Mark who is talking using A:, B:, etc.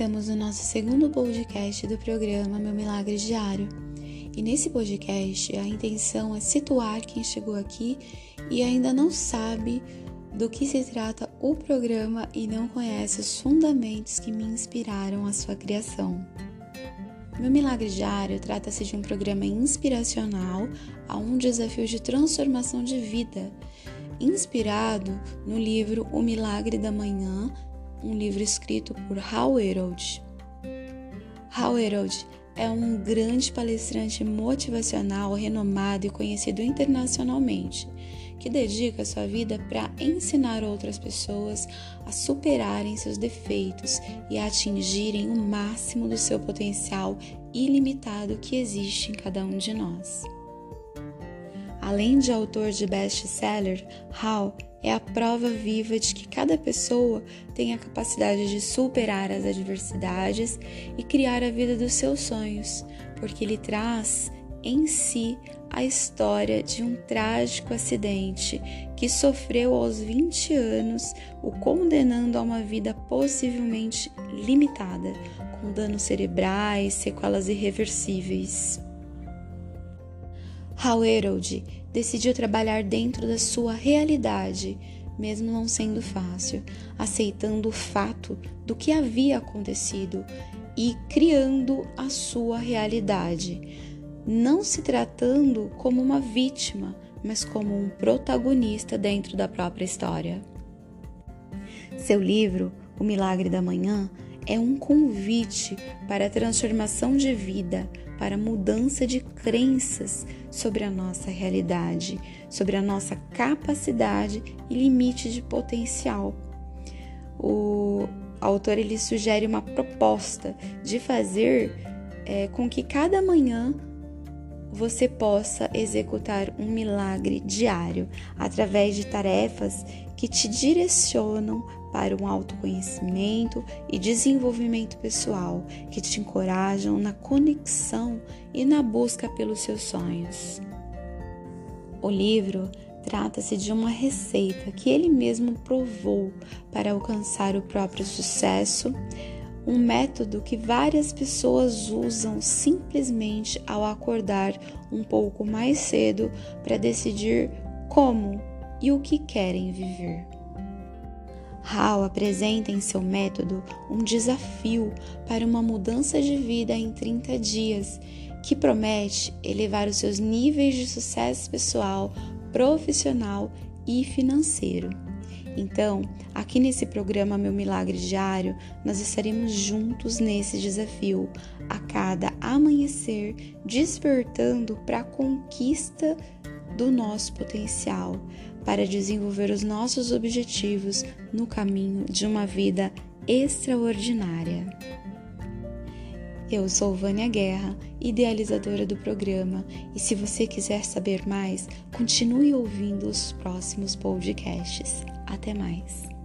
A: Estamos no nosso segundo podcast do programa Meu Milagre Diário. E nesse podcast a intenção é situar quem chegou aqui e ainda não sabe do que se trata o programa e não conhece os fundamentos que me inspiraram a sua criação. Meu Milagre Diário trata-se de um programa inspiracional a um desafio de transformação de vida, inspirado no livro O Milagre da Manhã, um livro escrito por Hal Herold. Hal Herold é um grande palestrante motivacional renomado e conhecido internacionalmente, que dedica sua vida para ensinar outras pessoas a superarem seus defeitos e a atingirem o máximo do seu potencial ilimitado que existe em cada um de nós. Além de autor de best-seller, Hal é a prova viva de que cada pessoa tem a capacidade de superar as adversidades e criar a vida dos seus sonhos, porque ele traz em si a história de um trágico acidente que sofreu aos 20 anos, o condenando a uma vida possivelmente limitada, com danos cerebrais, sequelas irreversíveis. Herold decidiu trabalhar dentro da sua realidade, mesmo não sendo fácil, aceitando o fato do que havia acontecido e criando a sua realidade, não se tratando como uma vítima, mas como um protagonista dentro da própria história. Seu livro, O Milagre da Manhã, é um convite para a transformação de vida, para a mudança de crenças sobre a nossa realidade, sobre a nossa capacidade e limite de potencial. O autor ele sugere uma proposta de fazer é, com que cada manhã você possa executar um milagre diário através de tarefas que te direcionam para um autoconhecimento e desenvolvimento pessoal, que te encorajam na conexão e na busca pelos seus sonhos. O livro trata-se de uma receita que ele mesmo provou para alcançar o próprio sucesso, um método que várias pessoas usam simplesmente ao acordar um pouco mais cedo para decidir como e o que querem viver. Hall apresenta em seu método um desafio para uma mudança de vida em 30 dias, que promete elevar os seus níveis de sucesso pessoal, profissional e financeiro. Então, aqui nesse programa Meu Milagre Diário, nós estaremos juntos nesse desafio, a cada amanhecer, despertando para a conquista do nosso potencial, para desenvolver os nossos objetivos no caminho de uma vida extraordinária. Eu sou Vânia Guerra, idealizadora do programa, e se você quiser saber mais, continue ouvindo os próximos podcasts. Até mais!